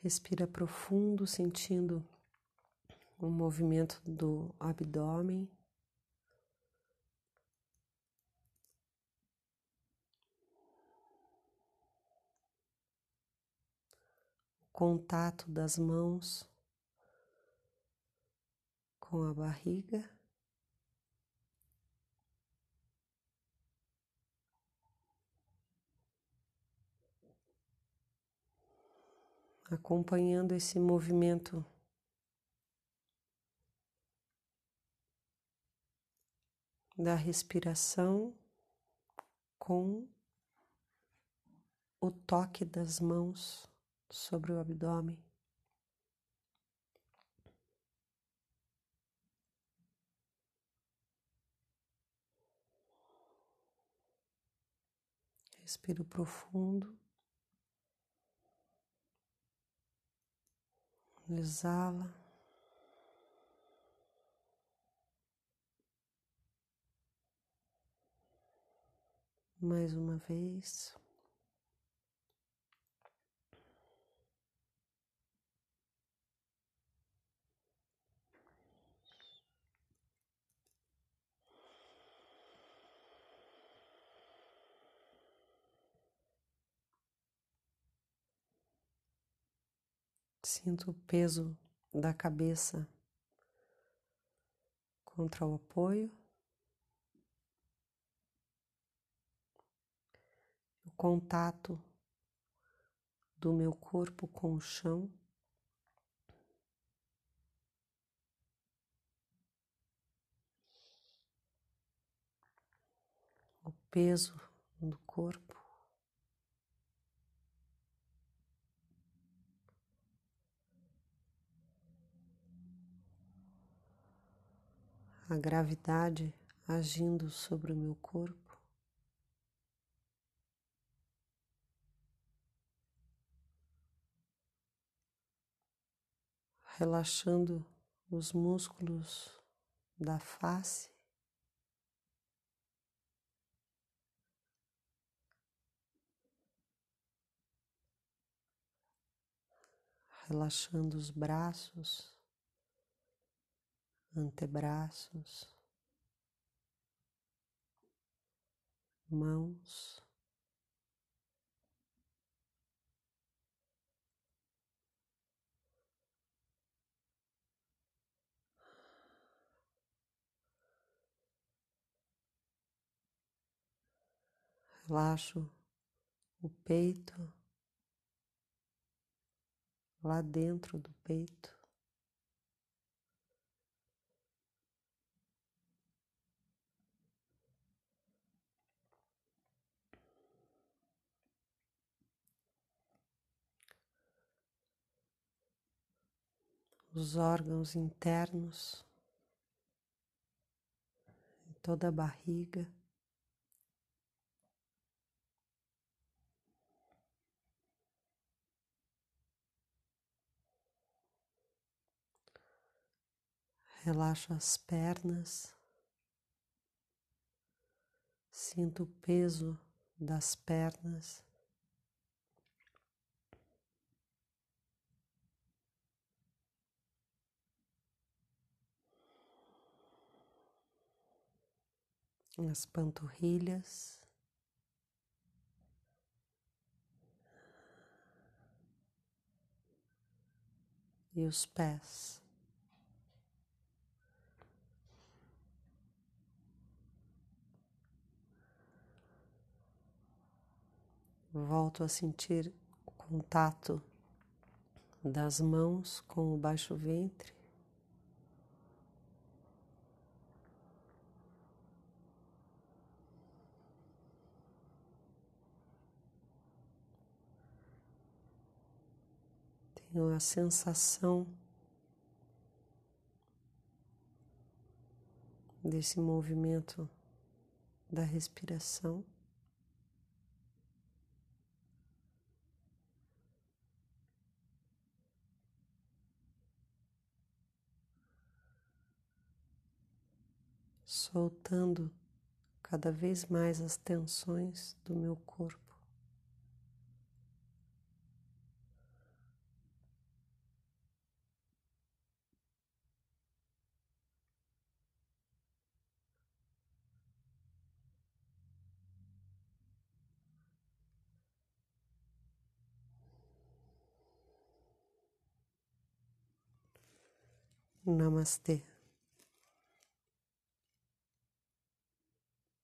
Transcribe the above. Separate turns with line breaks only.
Respira profundo, sentindo o movimento do abdômen. Contato das mãos com a barriga. Acompanhando esse movimento da respiração com o toque das mãos sobre o abdômen. Respiro profundo. Exala. Mais uma vez. Sinto o peso da cabeça contra o apoio. O contato do meu corpo com o chão. O peso do corpo. A gravidade agindo sobre o meu corpo. Relaxando os músculos da face. Relaxando os braços antebraços, mãos. Relaxo o peito, lá dentro do peito. Os órgãos internos, toda a barriga. Relaxo as pernas, sinto o peso das pernas. As panturrilhas. E os pés. Volto a sentir o contato das mãos com o baixo ventre. Tenho a sensação desse movimento da respiração. Soltando cada vez mais as tensões do meu corpo. नमस्ते।